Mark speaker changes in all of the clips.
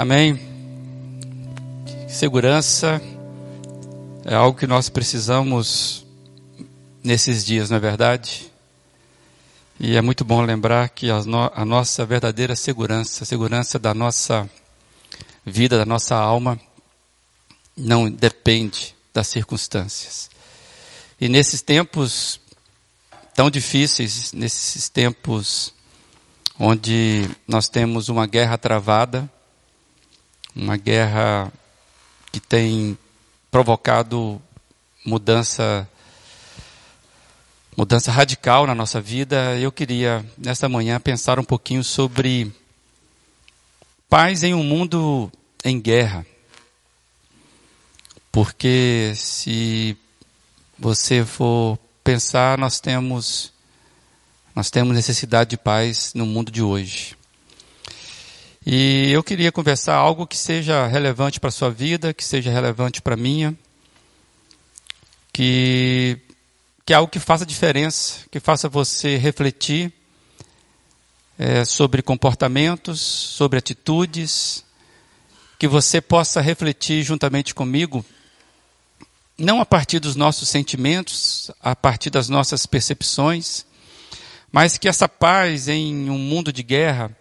Speaker 1: Amém. Segurança é algo que nós precisamos nesses dias, não é verdade? E é muito bom lembrar que a, no, a nossa verdadeira segurança, a segurança da nossa vida, da nossa alma, não depende das circunstâncias. E nesses tempos tão difíceis, nesses tempos onde nós temos uma guerra travada, uma guerra que tem provocado mudança mudança radical na nossa vida. Eu queria nesta manhã pensar um pouquinho sobre paz em um mundo em guerra. Porque se você for pensar, nós temos nós temos necessidade de paz no mundo de hoje. E eu queria conversar algo que seja relevante para a sua vida, que seja relevante para a minha, que, que é algo que faça diferença, que faça você refletir é, sobre comportamentos, sobre atitudes, que você possa refletir juntamente comigo, não a partir dos nossos sentimentos, a partir das nossas percepções, mas que essa paz em um mundo de guerra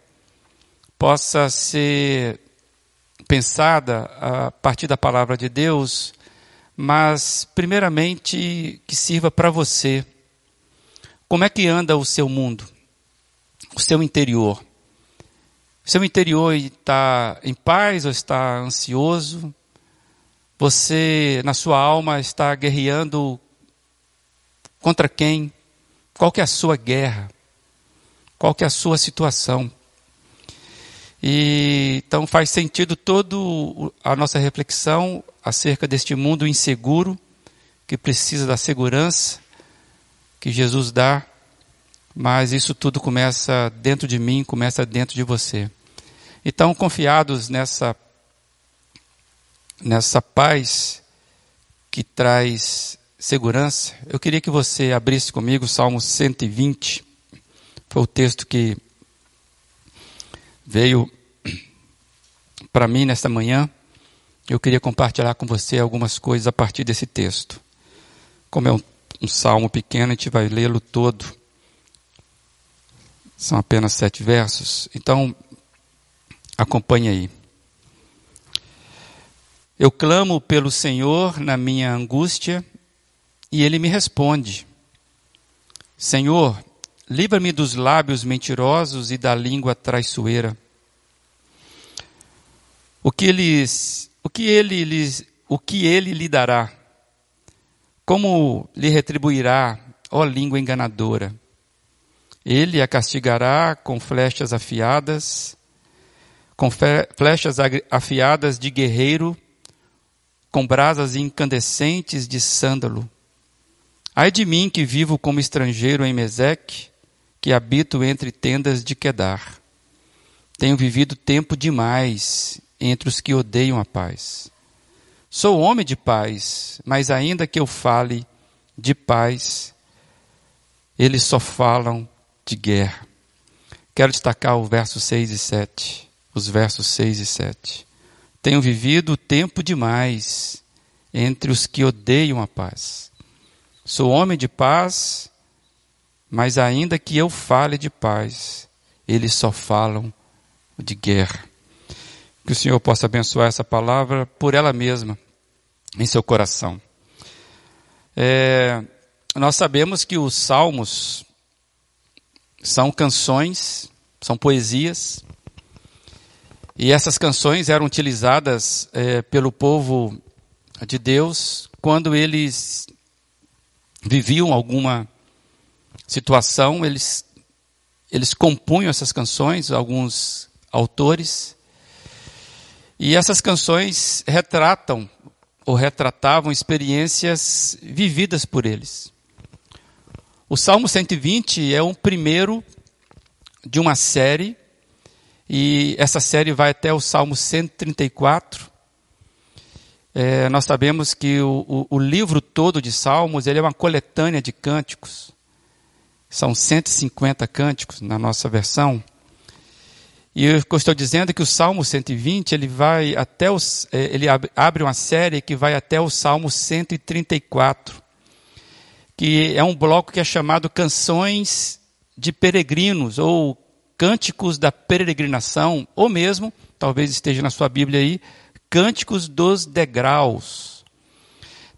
Speaker 1: possa ser pensada a partir da palavra de Deus, mas primeiramente que sirva para você. Como é que anda o seu mundo? O seu interior? O seu interior está em paz ou está ansioso? Você, na sua alma, está guerreando contra quem? Qual que é a sua guerra? Qual que é a sua situação? E, então faz sentido toda a nossa reflexão acerca deste mundo inseguro, que precisa da segurança que Jesus dá, mas isso tudo começa dentro de mim, começa dentro de você. Então, confiados nessa, nessa paz que traz segurança, eu queria que você abrisse comigo o Salmo 120. Foi o texto que veio para mim nesta manhã. Eu queria compartilhar com você algumas coisas a partir desse texto. Como é um, um salmo pequeno, a gente vai lê-lo todo. São apenas sete versos. Então, acompanhe aí. Eu clamo pelo Senhor na minha angústia e ele me responde: Senhor, livra-me dos lábios mentirosos e da língua traiçoeira. O que eles, o que ele lhes, o que ele lhe dará? Como lhe retribuirá, ó língua enganadora? Ele a castigará com flechas afiadas, com flechas afiadas de guerreiro, com brasas incandescentes de sândalo. Ai de mim que vivo como estrangeiro em Meseque, que habito entre tendas de Quedar. Tenho vivido tempo demais entre os que odeiam a paz. Sou homem de paz, mas ainda que eu fale de paz, eles só falam de guerra. Quero destacar o verso 6 e 7, os versos 6 e 7. Tenho vivido tempo demais entre os que odeiam a paz. Sou homem de paz, mas ainda que eu fale de paz, eles só falam de guerra. Que o Senhor possa abençoar essa palavra por ela mesma, em seu coração. É, nós sabemos que os salmos são canções, são poesias, e essas canções eram utilizadas é, pelo povo de Deus quando eles viviam alguma situação, eles, eles compunham essas canções, alguns autores, e essas canções retratam ou retratavam experiências vividas por eles. O Salmo 120 é o primeiro de uma série, e essa série vai até o Salmo 134. É, nós sabemos que o, o, o, livro todo de Salmos ele é uma coletânea de cânticos. São 150 cânticos na nossa versão. E eu estou dizendo que o Salmo 120, ele vai até os, é, ele abre uma série que vai até o Salmo 134, que é um bloco que é chamado Canções de Peregrinos, ou Cânticos da Peregrinação, ou mesmo, talvez esteja na sua Bíblia aí, Cânticos dos Degraus.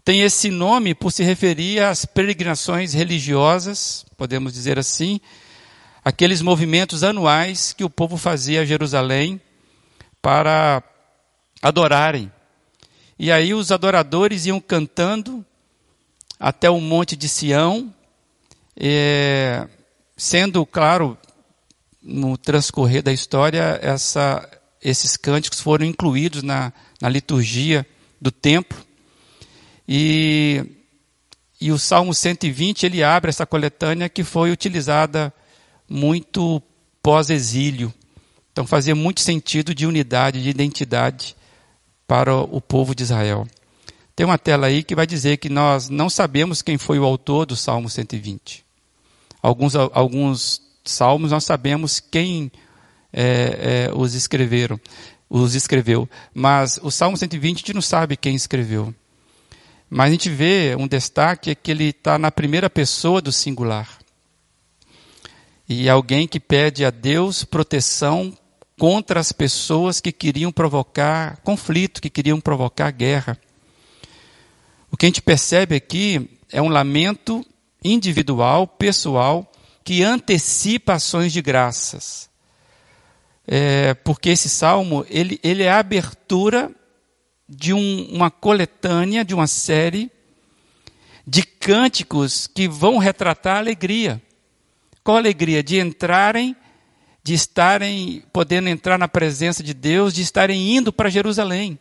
Speaker 1: Tem esse nome por se referir às peregrinações religiosas, podemos dizer assim, aqueles movimentos anuais que o povo fazia a Jerusalém para adorarem. E aí os adoradores iam cantando até o monte de Sião, é, sendo, claro, no transcorrer da história, essa, esses cânticos foram incluídos na, na liturgia do templo. E, e o Salmo 120, ele abre essa coletânea que foi utilizada muito pós-exílio. Então fazia muito sentido de unidade, de identidade para o povo de Israel. Tem uma tela aí que vai dizer que nós não sabemos quem foi o autor do Salmo 120. Alguns, alguns salmos nós sabemos quem é, é, os escreveram, os escreveu, mas o Salmo 120 a gente não sabe quem escreveu. Mas a gente vê um destaque é que ele está na primeira pessoa do singular e alguém que pede a Deus proteção contra as pessoas que queriam provocar conflito, que queriam provocar guerra. O que a gente percebe aqui é um lamento individual, pessoal, que antecipa ações de graças. É, porque esse salmo ele, ele é a abertura de um, uma coletânea, de uma série de cânticos que vão retratar a alegria. Qual alegria? De entrarem, de estarem, podendo entrar na presença de Deus, de estarem indo para Jerusalém.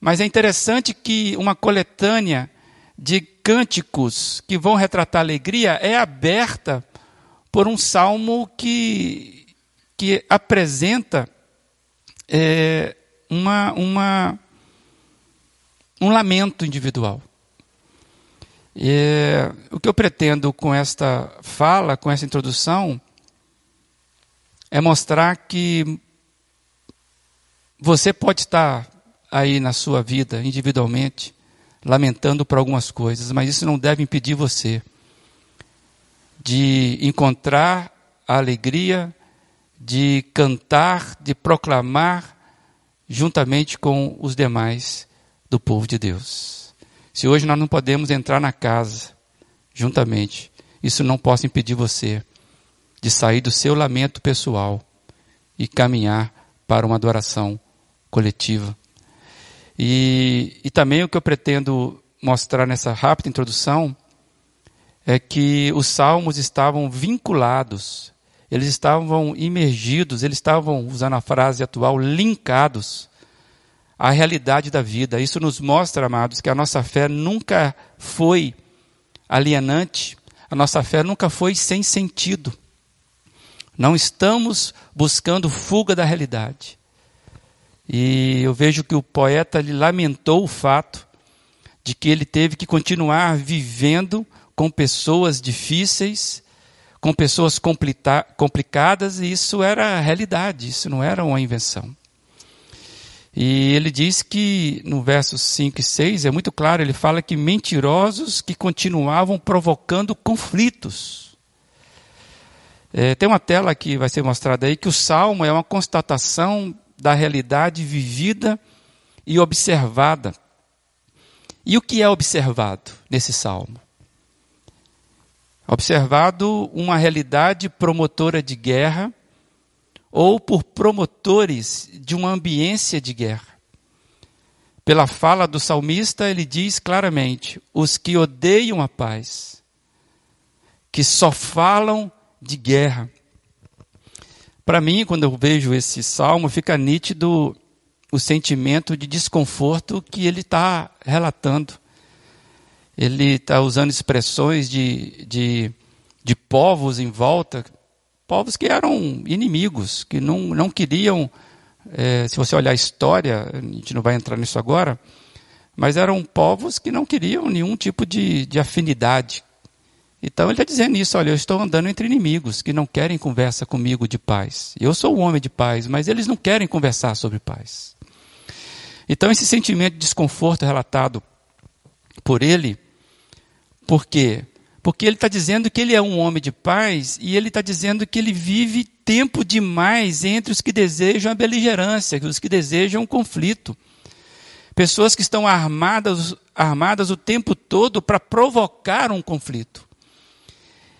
Speaker 1: Mas é interessante que uma coletânea de cânticos que vão retratar a alegria é aberta por um salmo que, que apresenta é, uma, uma, um lamento individual. É, o que eu pretendo com esta fala, com essa introdução, é mostrar que você pode estar aí na sua vida, individualmente, lamentando por algumas coisas, mas isso não deve impedir você de encontrar a alegria, de cantar, de proclamar juntamente com os demais do povo de Deus. Se hoje nós não podemos entrar na casa juntamente, isso não possa impedir você de sair do seu lamento pessoal e caminhar para uma adoração coletiva. E, e também o que eu pretendo mostrar nessa rápida introdução é que os salmos estavam vinculados, eles estavam imergidos, eles estavam, usando a frase atual, linkados a realidade da vida. Isso nos mostra, amados, que a nossa fé nunca foi alienante, a nossa fé nunca foi sem sentido. Não estamos buscando fuga da realidade. E eu vejo que o poeta lhe lamentou o fato de que ele teve que continuar vivendo com pessoas difíceis, com pessoas complicadas, e isso era a realidade, isso não era uma invenção. E ele diz que no versos 5 e 6 é muito claro, ele fala que mentirosos que continuavam provocando conflitos. É, tem uma tela que vai ser mostrada aí que o salmo é uma constatação da realidade vivida e observada. E o que é observado nesse salmo? Observado uma realidade promotora de guerra ou por promotores de uma ambiência de guerra. Pela fala do salmista, ele diz claramente: os que odeiam a paz, que só falam de guerra. Para mim, quando eu vejo esse salmo, fica nítido o sentimento de desconforto que ele está relatando. Ele está usando expressões de, de, de povos em volta, povos que eram inimigos, que não, não queriam, é, se você olhar a história, a gente não vai entrar nisso agora, mas eram povos que não queriam nenhum tipo de, de afinidade Então ele está dizendo isso, olha, eu estou andando entre inimigos que não querem conversa comigo de paz. Eu sou um homem de paz, mas eles não querem conversar sobre paz. Então esse sentimento de desconforto relatado por ele, por quê? Porque ele está dizendo que ele é um homem de paz e ele está dizendo que ele vive tempo demais entre os que desejam a beligerância, os que desejam um conflito. Pessoas que estão armadas, armadas o tempo todo para provocar um conflito.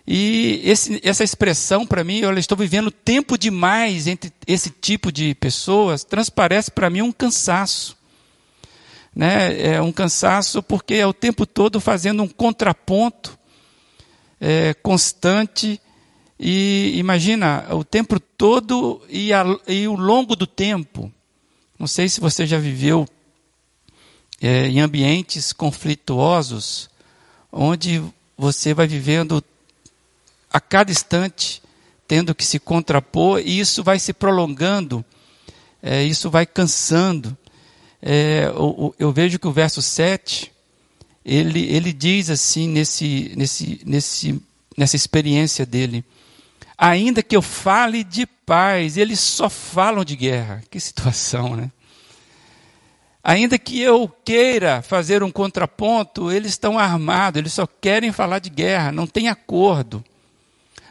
Speaker 1: E esse, essa expressão, para mim, eu estou vivendo tempo demais entre esse tipo de pessoas, transparece para mim um cansaço. Né? É um cansaço porque é o tempo todo fazendo um contraponto é, constante. E imagina, o tempo todo e, a, e o longo do tempo. Não sei se você já viveu é, em ambientes conflituosos, onde você vai vivendo a cada instante tendo que se contrapor, e isso vai se prolongando, é, isso vai cansando. É, eu, eu, vejo que o verso 7, ele, ele diz assim, nesse, nesse, nesse, nessa experiência dele, ainda que eu fale de paz, eles só falam de guerra. Que situação, né? Ainda que eu queira fazer um contraponto, eles estão armados, eles só querem falar de guerra, não tem acordo.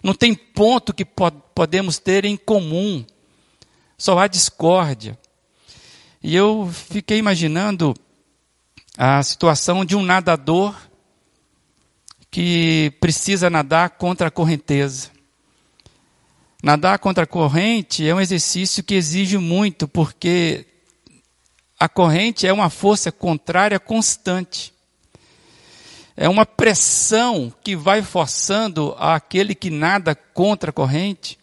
Speaker 1: Não tem ponto que podemos ter em comum. Só há discórdia. E eu fiquei imaginando a situação de um nadador que precisa nadar contra a correnteza. Nadar contra a corrente é um exercício que exige muito, porque a corrente é uma força contrária constante é uma pressão que vai forçando aquele que nada contra a corrente.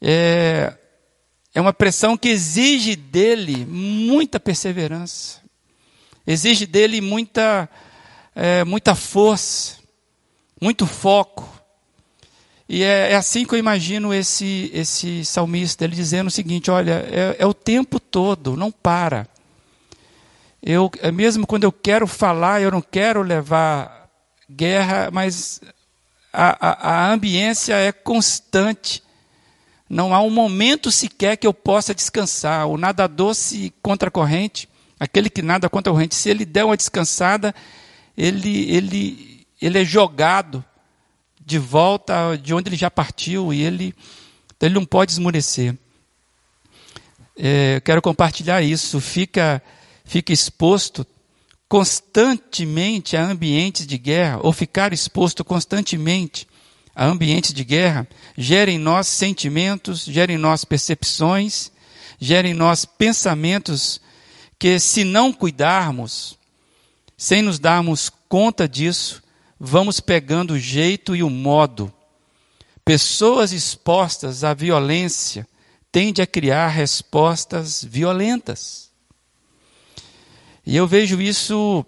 Speaker 1: É, é uma pressão que exige dele muita perseverança, exige dele muita, é, muita força, muito foco. E é, é, assim que eu imagino esse, esse salmista, ele dizendo o seguinte: olha, é, é o tempo todo, não para. Eu, é mesmo quando eu quero falar, eu não quero levar guerra, mas a, a, a ambiência é constante. Não há um momento sequer que eu possa descansar. O nadador se contra a corrente, aquele que nada contra a corrente, se ele der uma descansada, ele, ele, ele é jogado de volta de onde ele já partiu e ele, então ele não pode esmurecer. É, quero compartilhar isso. Fica fica exposto constantemente a ambientes de guerra, ou ficar exposto constantemente a ambientes de guerra, gera em nós sentimentos, gera em nós percepções, gera em nós pensamentos que, se não cuidarmos, sem nos darmos conta disso, vamos pegando o jeito e o modo. Pessoas expostas à violência tendem a criar respostas violentas. E eu vejo isso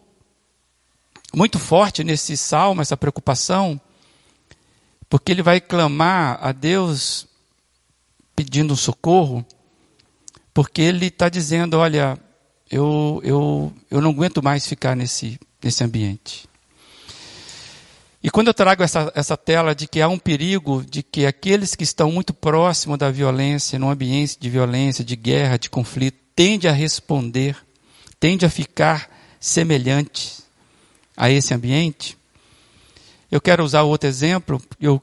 Speaker 1: muito forte nesse salmo, essa preocupação, porque ele vai clamar a Deus pedindo socorro, porque ele está dizendo: olha, eu, eu, eu não aguento mais ficar nesse, nesse ambiente. E quando eu trago essa, essa tela de que há um perigo de que aqueles que estão muito próximos da violência, num ambiente de violência, de guerra, de conflito, tende a responder tende a ficar semelhante a esse ambiente. Eu quero usar outro exemplo, eu,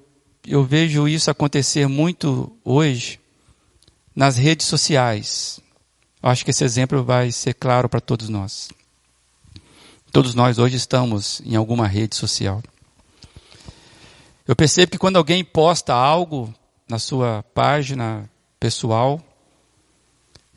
Speaker 1: eu vejo isso acontecer muito hoje nas redes sociais. Acho que esse exemplo vai ser claro para todos nós. Todos nós hoje estamos em alguma rede social. Eu percebo que quando alguém posta algo na sua página pessoal,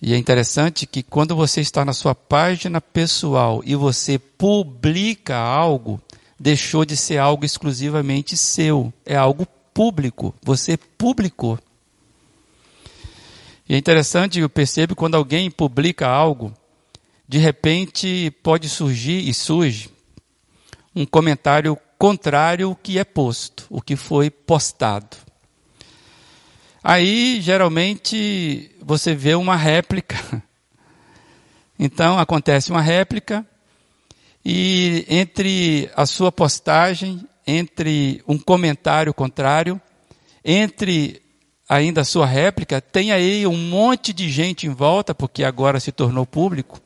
Speaker 1: e é interessante que quando você está na sua página pessoal e você publica algo, deixou de ser algo exclusivamente seu, é algo público. Você publicou. E é interessante, eu percebo quando alguém publica algo, de repente pode surgir e surge um comentário contrário ao que é posto, o que foi postado. Aí, geralmente, você vê uma réplica. Então, acontece uma réplica, e entre a sua postagem entre um comentário contrário, entre ainda a sua réplica, tem aí um monte de gente em volta, porque agora se tornou público,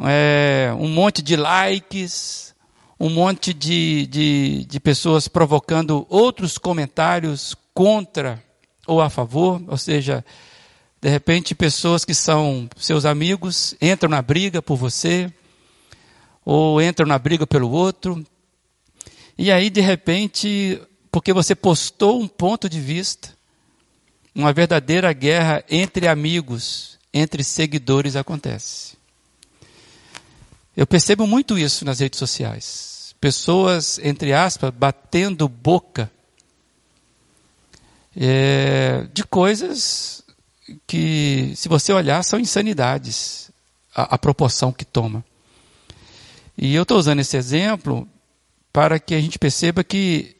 Speaker 1: é, um monte de likes, um monte de, de, de pessoas provocando outros comentários contra ou a favor, ou seja, de repente pessoas que são seus amigos entram na briga por você, ou entram na briga pelo outro, e aí de repente, porque você postou um ponto de vista, uma verdadeira guerra entre amigos, entre seguidores acontece. Eu percebo muito isso nas redes sociais. Pessoas, entre aspas, batendo boca é, de coisas que, se você olhar, são insanidades, a, a proporção que toma. E eu estou usando esse exemplo para que a gente perceba que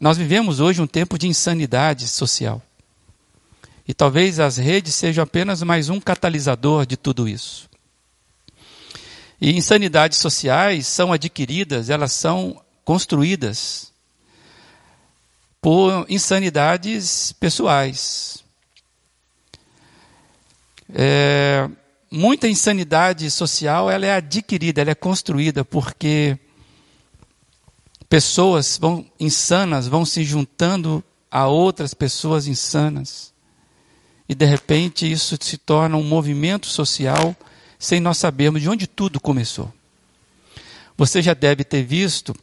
Speaker 1: nós vivemos hoje um tempo de insanidade social. E talvez as redes sejam apenas mais um catalisador de tudo isso. E insanidades sociais são adquiridas, elas são construídas por insanidades pessoais. É, muita insanidade social ela é adquirida, ela é construída porque pessoas vão insanas vão se juntando a outras pessoas insanas. E de repente isso se torna um movimento social sem nós sabermos de onde tudo começou. Você já deve ter visto,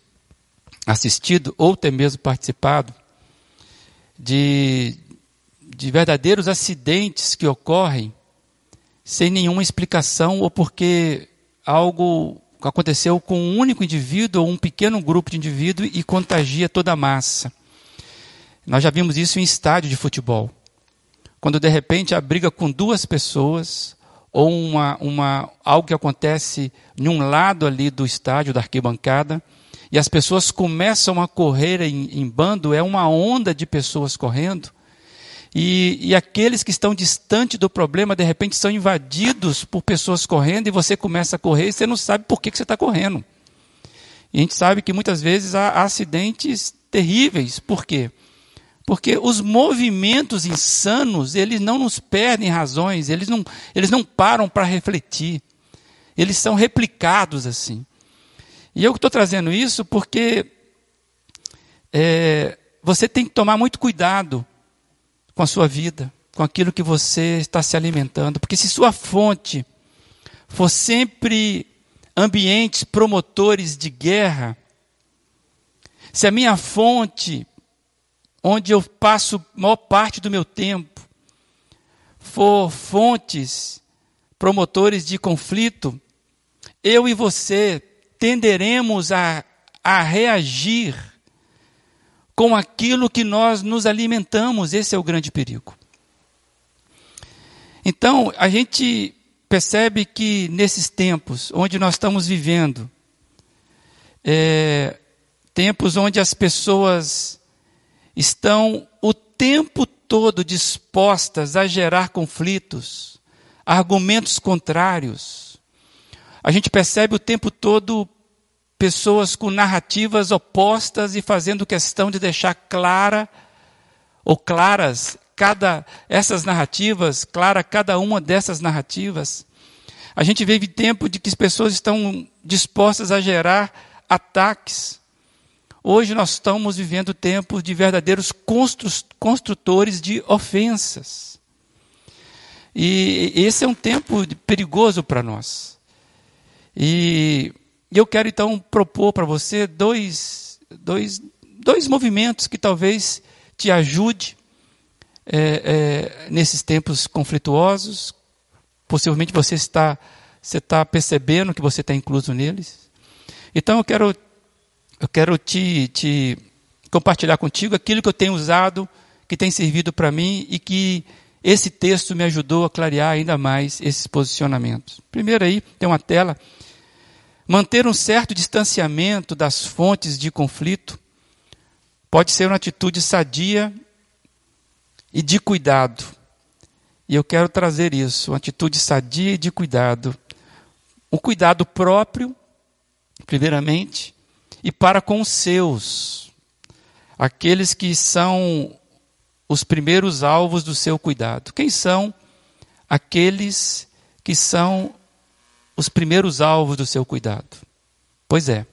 Speaker 1: assistido ou até mesmo participado de, de verdadeiros acidentes que ocorrem sem nenhuma explicação ou porque algo aconteceu com um único indivíduo ou um pequeno grupo de indivíduos e contagia toda a massa. Nós já vimos isso em estádio de futebol. Quando de repente a briga com duas pessoas ou uma, uma, algo que acontece em um lado ali do estádio, da arquibancada, e as pessoas começam a correr em, em bando, é uma onda de pessoas correndo, e, e, aqueles que estão distante do problema, de repente, são invadidos por pessoas correndo, e você começa a correr e você não sabe por que, que você está correndo. E a gente sabe que muitas vezes há acidentes terríveis. Por quê? Porque os movimentos insanos, eles não nos perdem razões, eles não, eles não param para refletir. Eles são replicados assim. E eu estou trazendo isso porque é, você tem que tomar muito cuidado com a sua vida, com aquilo que você está se alimentando. Porque se sua fonte for sempre ambientes promotores de guerra, se a minha fonte onde eu passo maior parte do meu tempo, for fontes promotores de conflito, eu e você tenderemos a, a reagir com aquilo que nós nos alimentamos. Esse é o grande perigo. Então, a gente percebe que nesses tempos onde nós estamos vivendo, é, tempos onde as pessoas estão o tempo todo dispostas a gerar conflitos, argumentos contrários. A gente percebe o tempo todo pessoas com narrativas opostas e fazendo questão de deixar clara ou claras cada essas narrativas, clara cada uma dessas narrativas. A gente vive tempo de que as pessoas estão dispostas a gerar ataques Hoje nós estamos vivendo tempos de verdadeiros construtores de ofensas. E esse é um tempo perigoso para nós. E eu quero então propor para você dois, dois, dois movimentos que talvez te ajude é, é, nesses tempos conflituosos. Possivelmente você está, você está percebendo que você está incluso neles. Então eu quero eu quero te, te compartilhar contigo aquilo que eu tenho usado, que tem servido para mim e que esse texto me ajudou a clarear ainda mais esses posicionamentos. Primeiro aí, tem uma tela. Manter um certo distanciamento das fontes de conflito pode ser uma atitude sadia e de cuidado. E eu quero trazer isso, uma atitude sadia e de cuidado. O cuidado próprio, primeiramente, e para com os seus, aqueles que são os primeiros alvos do seu cuidado. Quem são aqueles que são os primeiros alvos do seu cuidado? Pois é,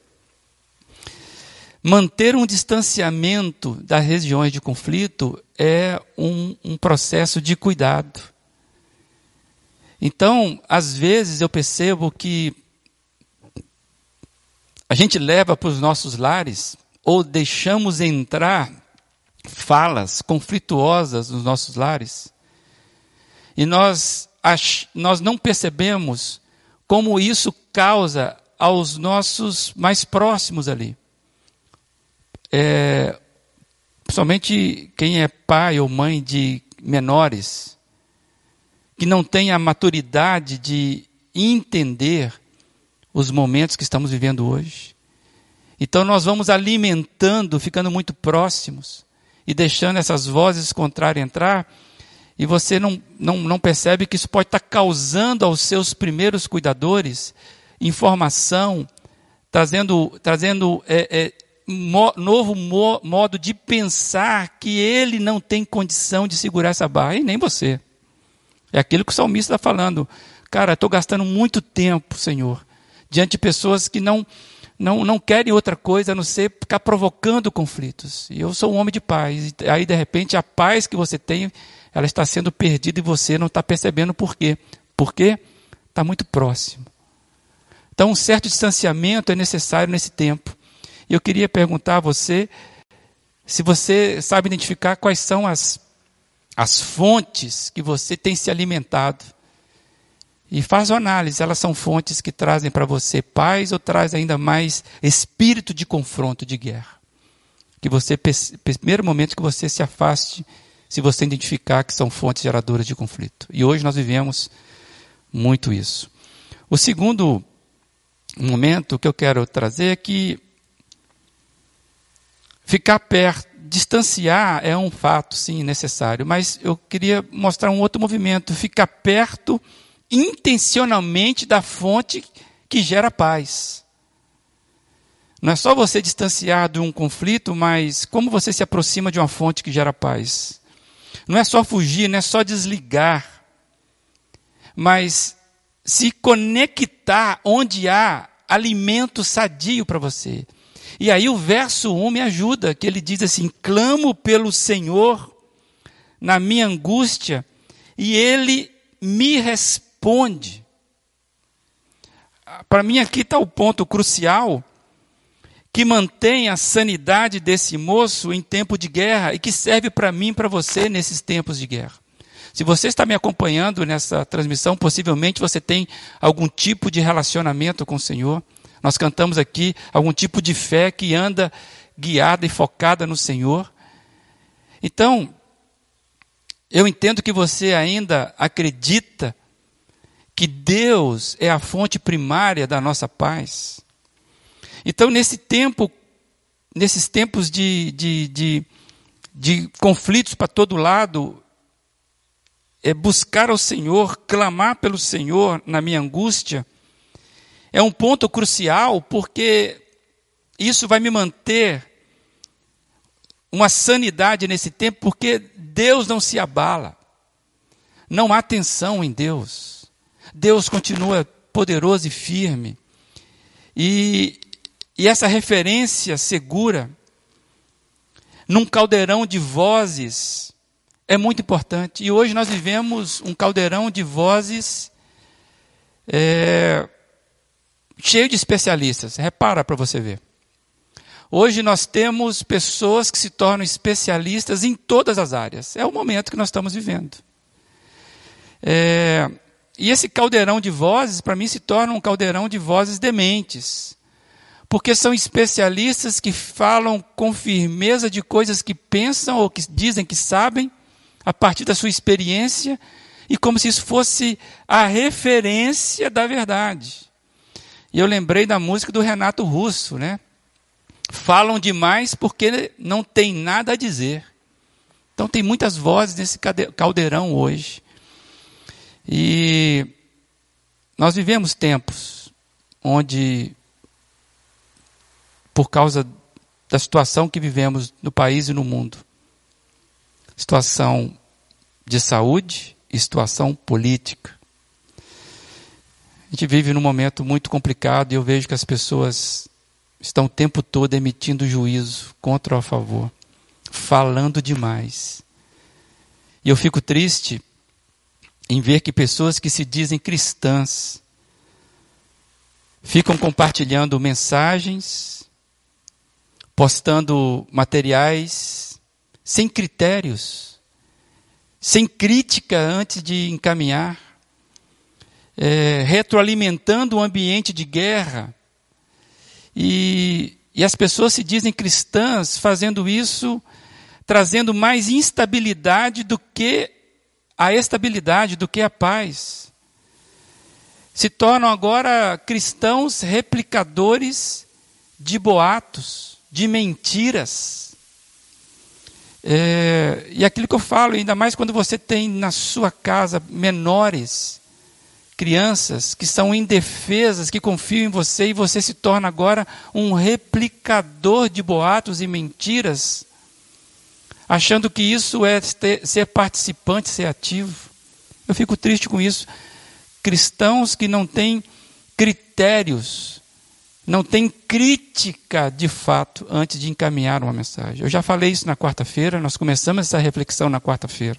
Speaker 1: manter um distanciamento das regiões de conflito é um, um processo de cuidado. Então, às vezes eu percebo que a gente leva para os nossos lares ou deixamos entrar falas conflituosas nos nossos lares e nós, nós não percebemos como isso causa aos nossos mais próximos ali. É, principalmente quem é pai ou mãe de menores, que não tem a maturidade de entender os momentos que estamos vivendo hoje. Então nós vamos alimentando, ficando muito próximos e deixando essas vozes contrárias entrar, e você não, não, não percebe que isso pode estar causando aos seus primeiros cuidadores informação, trazendo, trazendo é, é, mo, novo mo, modo de pensar que ele não tem condição de segurar essa barra, e nem você. É aquilo que o salmista está falando. Cara, estou gastando muito tempo, Senhor, diante de pessoas que não, não, não querem outra coisa a não ser ficar provocando conflitos. E eu sou um homem de paz. E aí, de repente, a paz que você tem, ela está sendo perdida e você não está percebendo por quê. Porque está muito próximo. Então, um certo distanciamento é necessário nesse tempo. E eu queria perguntar a você se você sabe identificar quais são as as fontes que você tem se alimentado. E faz uma análise, elas são fontes que trazem para você paz ou traz ainda mais espírito de confronto, de guerra. Que você, primeiro momento que você se afaste, se você identificar que são fontes geradoras de conflito. E hoje nós vivemos muito isso. O segundo momento que eu quero trazer é que ficar perto distanciar é um fato, sim, necessário, mas eu queria mostrar um outro movimento, ficar perto intencionalmente da fonte que gera paz. Não é só você distanciar de um conflito, mas como você se aproxima de uma fonte que gera paz. Não é só fugir, não é só desligar, mas se conectar onde há alimento sadio para você. E aí o verso 1 me ajuda, que ele diz assim: clamo pelo Senhor na minha angústia, e ele me responde. Para mim, aqui está o ponto crucial que mantém a sanidade desse moço em tempo de guerra e que serve para mim e para você nesses tempos de guerra. Se você está me acompanhando nessa transmissão, possivelmente você tem algum tipo de relacionamento com o Senhor. Nós cantamos aqui algum tipo de fé que anda guiada e focada no Senhor. Então, eu entendo que você ainda acredita que Deus é a fonte primária da nossa paz. Então, nesse tempo, nesses tempos de, de, de, de conflitos para todo lado, é buscar ao Senhor, clamar pelo Senhor na minha angústia, é um ponto crucial porque isso vai me manter uma sanidade nesse tempo, porque Deus não se abala. Não há tensão em Deus. Deus continua poderoso e firme. E, e essa referência segura num caldeirão de vozes é muito importante. E hoje nós vivemos um caldeirão de vozes é, cheio de especialistas. Repara para você ver. Hoje nós temos pessoas que se tornam especialistas em todas as áreas. É o momento que nós estamos vivendo. É, e esse caldeirão de vozes, para mim, se torna um caldeirão de vozes dementes. Porque são especialistas que falam com firmeza de coisas que pensam ou que dizem que sabem, a partir da sua experiência, e como se isso fosse a referência da verdade. E eu lembrei da música do Renato Russo, né? Falam demais porque não tem nada a dizer. Então tem muitas vozes nesse caldeirão hoje. E nós vivemos tempos onde por causa da situação que vivemos no país e no mundo. Situação de saúde e situação política. A gente vive num momento muito complicado e eu vejo que as pessoas estão o tempo todo emitindo juízo contra ou a favor, falando demais. E eu fico triste em ver que pessoas que se dizem cristãs ficam compartilhando mensagens, postando materiais sem critérios, sem crítica antes de encaminhar é, retroalimentando um ambiente de guerra. E, e as pessoas se dizem cristãs fazendo isso, trazendo mais instabilidade do que a estabilidade, do que a paz. Se tornam agora cristãos replicadores de boatos, de mentiras. É, e aquilo que eu falo, ainda mais quando você tem na sua casa menores crianças que são indefesas, que confiam em você e você se torna agora um replicador de boatos e mentiras, achando que isso é ter, ser participante, ser ativo. Eu fico triste com isso. Cristãos que não têm critérios, não têm crítica de fato antes de encaminhar uma mensagem. Eu já falei isso na quarta-feira, nós começamos essa reflexão na quarta-feira.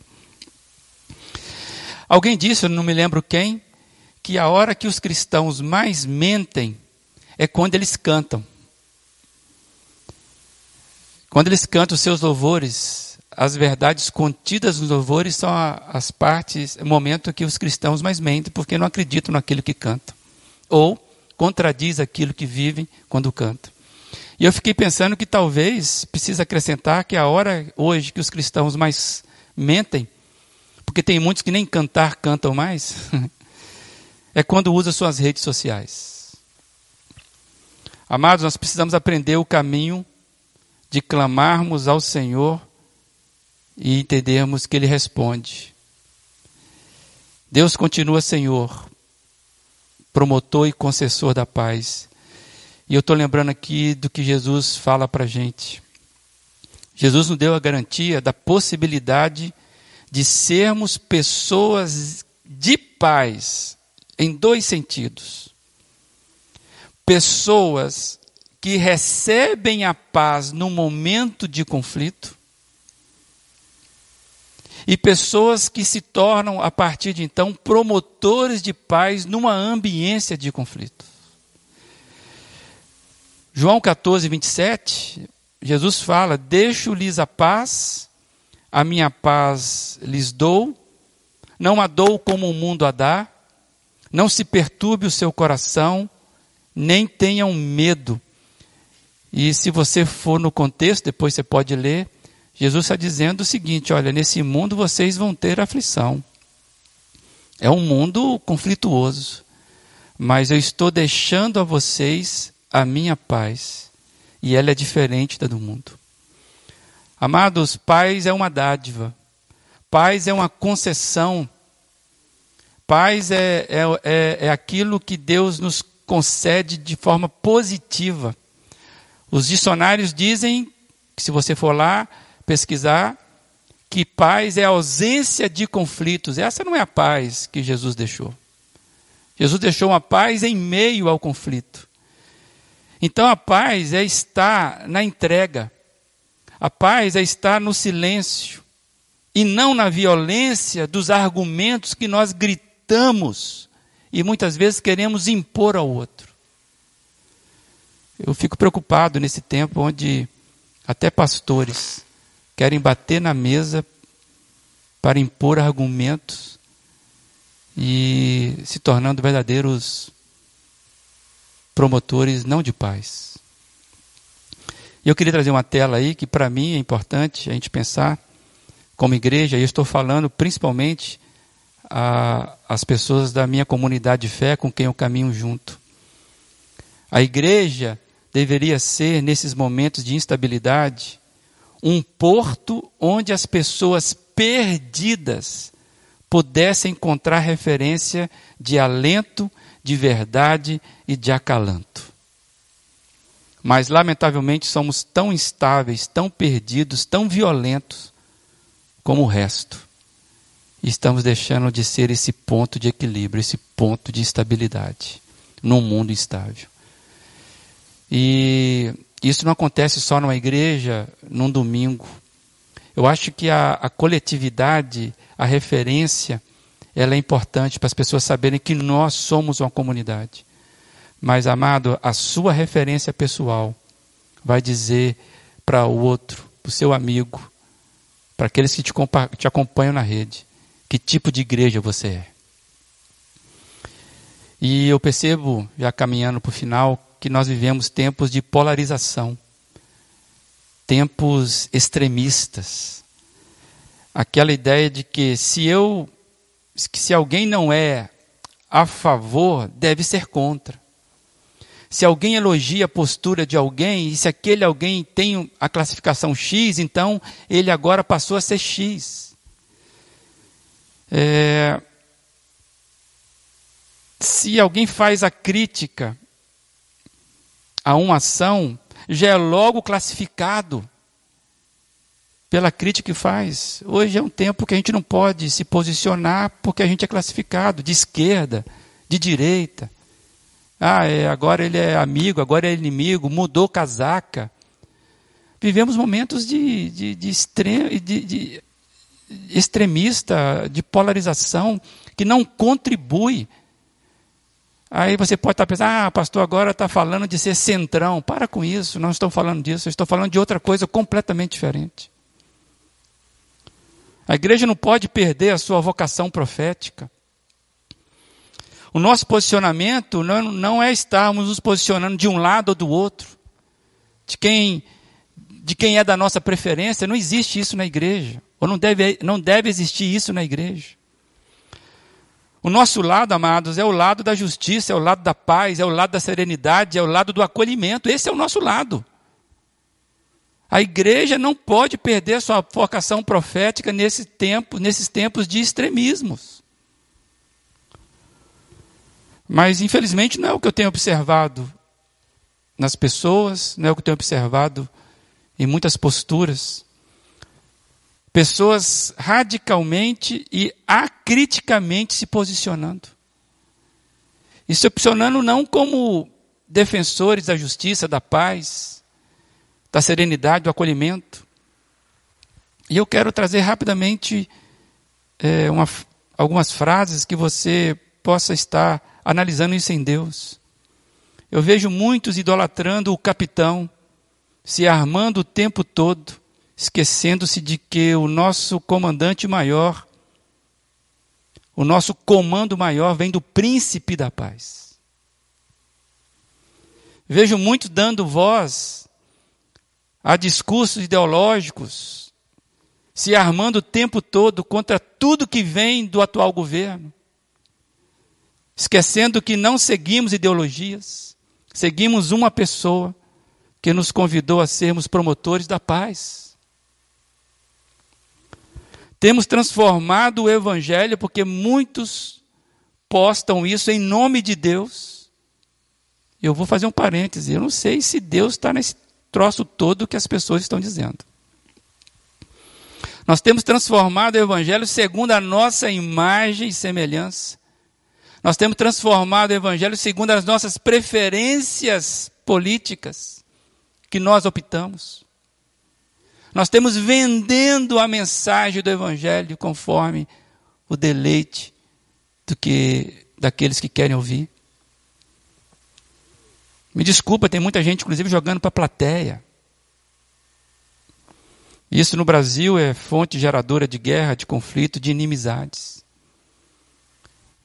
Speaker 1: Alguém disse, eu não me lembro quem, que a hora que os cristãos mais mentem é quando eles cantam. Quando eles cantam os seus louvores, as verdades contidas nos louvores são as partes, o momento que os cristãos mais mentem, porque não acreditam naquilo que cantam. Ou contradiz aquilo que vivem quando cantam. E eu fiquei pensando que talvez precisa acrescentar que a hora hoje que os cristãos mais mentem, porque tem muitos que nem cantar cantam mais, é quando usa suas redes sociais. Amados, nós precisamos aprender o caminho de clamarmos ao Senhor e entendermos que Ele responde. Deus continua Senhor, promotor e concessor da paz. E eu estou lembrando aqui do que Jesus fala para a gente. Jesus nos deu a garantia da possibilidade de sermos pessoas de paz em dois sentidos. Pessoas que recebem a paz no momento de conflito e pessoas que se tornam, a partir de então, promotores de paz numa ambiência de conflito. João 14, 27, Jesus fala: Deixo-lhes a paz, a minha paz lhes dou, não a dou como o mundo a dá. Não se perturbe o seu coração, nem tenham medo. E se você for no contexto, depois você pode ler, Jesus está dizendo o seguinte: olha, nesse mundo vocês vão ter aflição. É um mundo conflituoso, mas eu estou deixando a vocês a minha paz, e ela é diferente da do mundo. Amados, paz é uma dádiva, paz é uma concessão Paz é, é, é, é aquilo que Deus nos concede de forma positiva. Os dicionários dizem, que se você for lá pesquisar, que paz é ausência de conflitos. Essa não é a paz que Jesus deixou. Jesus deixou uma paz em meio ao conflito. Então a paz é estar na entrega. A paz é estar no silêncio e não na violência dos argumentos que nós gritamos e muitas vezes queremos impor ao outro. Eu fico preocupado nesse tempo onde até pastores querem bater na mesa para impor argumentos e se tornando verdadeiros promotores não de paz. E eu queria trazer uma tela aí que para mim é importante a gente pensar como igreja, e eu estou falando principalmente a, as pessoas da minha comunidade de fé com quem eu caminho junto. A igreja deveria ser, nesses momentos de instabilidade, um porto onde as pessoas perdidas pudessem encontrar referência de alento, de verdade e de acalanto. Mas, lamentavelmente, somos tão instáveis, tão perdidos, tão violentos como o resto. Estamos deixando de ser esse ponto de equilíbrio, esse ponto de estabilidade num mundo instável. E isso não acontece só numa igreja, num domingo. Eu acho que a, a coletividade, a referência, ela é importante para as pessoas saberem que nós somos uma comunidade. Mas, amado, a sua referência pessoal vai dizer para o outro, para o seu amigo, para aqueles que te, te acompanham na rede, que tipo de igreja você é. E eu percebo, já caminhando para o final, que nós vivemos tempos de polarização, tempos extremistas. Aquela ideia de que se eu, que se alguém não é a favor, deve ser contra. Se alguém elogia a postura de alguém, e se aquele alguém tem a classificação X, então ele agora passou a ser X. É, se alguém faz a crítica a uma ação, já é logo classificado pela crítica que faz. Hoje é um tempo que a gente não pode se posicionar porque a gente é classificado de esquerda, de direita. Ah, é, agora ele é amigo, agora é inimigo, mudou casaca. Vivemos momentos de, de, de, extrem, de, de extremista, de polarização, que não contribui. Aí você pode estar pensando, ah, pastor, agora está falando de ser centrão. Para com isso, não estou falando disso, estou falando de outra coisa completamente diferente. A igreja não pode perder a sua vocação profética. O nosso posicionamento não, não é estarmos nos posicionando de um lado ou do outro, de quem, de quem é da nossa preferência. Não existe isso na igreja, ou não deve, não deve existir isso na igreja. O nosso lado, amados, é o lado da justiça, é o lado da paz, é o lado da serenidade, é o lado do acolhimento. Esse é o nosso lado. A igreja não pode perder sua vocação profética nesse tempo, nesses tempos de extremismos. Mas, infelizmente, não é o que eu tenho observado nas pessoas, não é o que eu tenho observado em muitas posturas. Pessoas radicalmente e acriticamente se posicionando. E se posicionando não como defensores da justiça, da paz, da serenidade, do acolhimento. E eu quero trazer rapidamente é, uma, algumas frases que você possa estar analisando isso em Deus. Eu vejo muitos idolatrando o capitão, se armando o tempo todo, esquecendo-se de que o nosso comandante maior, o nosso comando maior vem do príncipe da paz. Vejo muitos dando voz a discursos ideológicos, se armando o tempo todo contra tudo que vem do atual governo esquecendo que não seguimos ideologias, seguimos uma pessoa que nos convidou a sermos promotores da paz. Temos transformado o Evangelho porque muitos postam isso em nome de Deus. Eu vou fazer um parêntese, eu não sei se Deus está nesse troço todo que as pessoas estão dizendo. Nós temos transformado o Evangelho segundo a nossa imagem e semelhança. Nós temos transformado o Evangelho segundo as nossas preferências políticas que nós optamos. Nós temos vendendo a mensagem do Evangelho conforme o deleite do que daqueles que querem ouvir. Me desculpa, tem muita gente, inclusive, jogando para a plateia. Isso no Brasil é fonte geradora de guerra, de conflito, de inimizades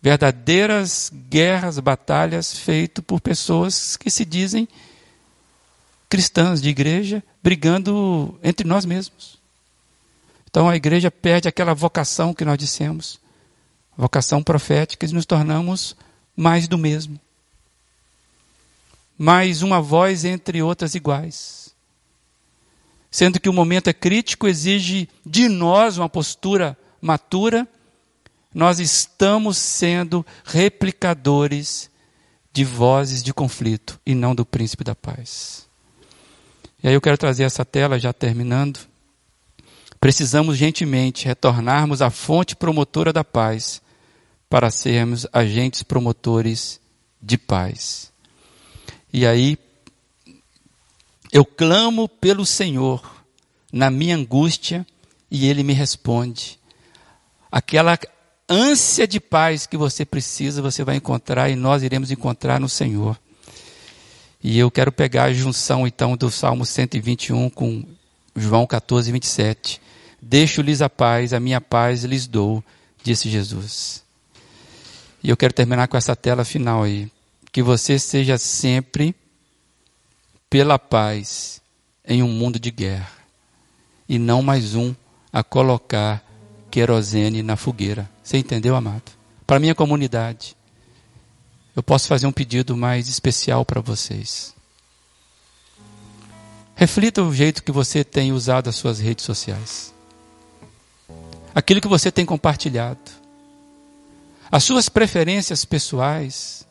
Speaker 1: verdadeiras guerras, batalhas feitas por pessoas que se dizem cristãs de igreja, brigando entre nós mesmos. Então a igreja perde aquela vocação que nós dissemos, vocação profética, e nos tornamos mais do mesmo. Mais uma voz entre outras iguais. Sendo que o momento é crítico, exige de nós uma postura matura nós estamos sendo replicadores de vozes de conflito e não do príncipe da paz. E aí eu quero trazer essa tela, já terminando. Precisamos gentilmente retornarmos à fonte promotora da paz para sermos agentes promotores de paz. E aí, eu clamo pelo Senhor na minha angústia e Ele me responde. Aquela ânsia de paz que você precisa, você vai encontrar e nós iremos encontrar no Senhor. E eu quero pegar a junção então do Salmo 121 com João 14, 27. Deixo-lhes a paz, a minha paz lhes dou, disse Jesus. E eu quero terminar com essa tela final aí. Que você seja sempre pela paz em um mundo de guerra. E não mais um a colocar querosene na fogueira. Você entendeu, amado? Para minha comunidade, eu posso fazer um pedido mais especial para vocês. Reflita o jeito que você tem usado as suas redes sociais. Aquilo que você tem compartilhado. As suas preferências pessoais.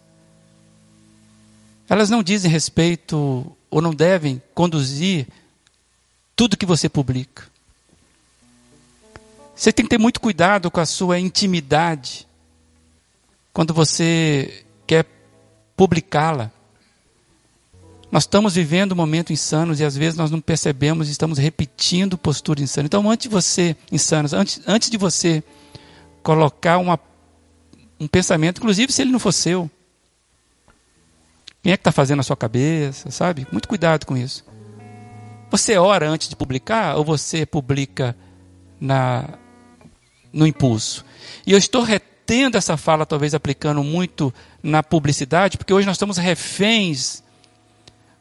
Speaker 1: Elas não dizem respeito ou não devem conduzir tudo que você publica. Você tem que ter muito cuidado com a sua intimidade quando você quer publicá-la. Nós estamos vivendo um momento insanos e às vezes nós não percebemos e estamos repetindo postura insana. Então, antes de você, insanos, antes, antes de você colocar uma, um pensamento, inclusive se ele não for seu, quem é que está fazendo a sua cabeça, sabe? Muito cuidado com isso. Você ora antes de publicar ou você publica na no impulso. E eu estou retendo essa fala, talvez aplicando muito na publicidade, porque hoje nós estamos reféns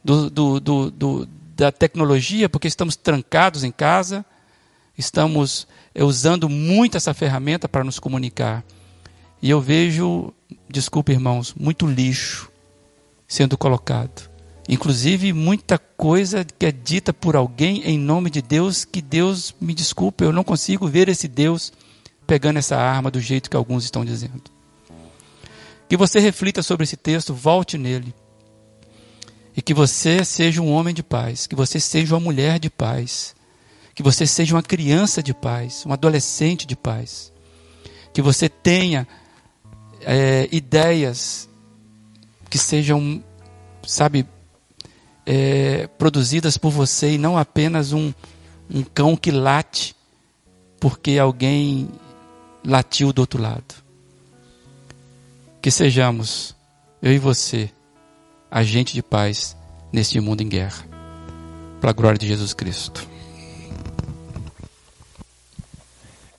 Speaker 1: do, do, do, do da tecnologia, porque estamos trancados em casa, estamos eh, usando muito essa ferramenta para nos comunicar. E eu vejo, desculpe irmãos, muito lixo sendo colocado. Inclusive muita coisa que é dita por alguém em nome de Deus, que Deus me desculpe, eu não consigo ver esse Deus pegando essa arma do jeito que alguns estão dizendo. Que você reflita sobre esse texto, volte nele. E que você seja um homem de paz, que você seja uma mulher de paz, que você seja uma criança de paz, um adolescente de paz, que você tenha é, ideias que sejam, sabe, é, produzidas por você e não apenas um, um cão que late porque alguém latiu do outro lado. Que sejamos, eu e você, agente de paz neste mundo em guerra. Para a glória de Jesus Cristo.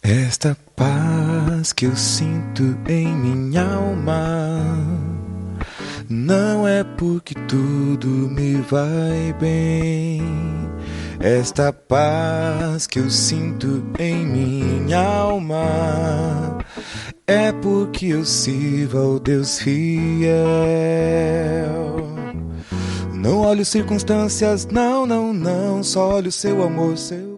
Speaker 2: Esta paz que eu sinto em minha alma não é porque tudo me vai bem esta paz que eu sinto em minha alma é porque eu sirvo ao Deus fiel. Não olho circunstâncias, não, não, não, só olho seu amor, seu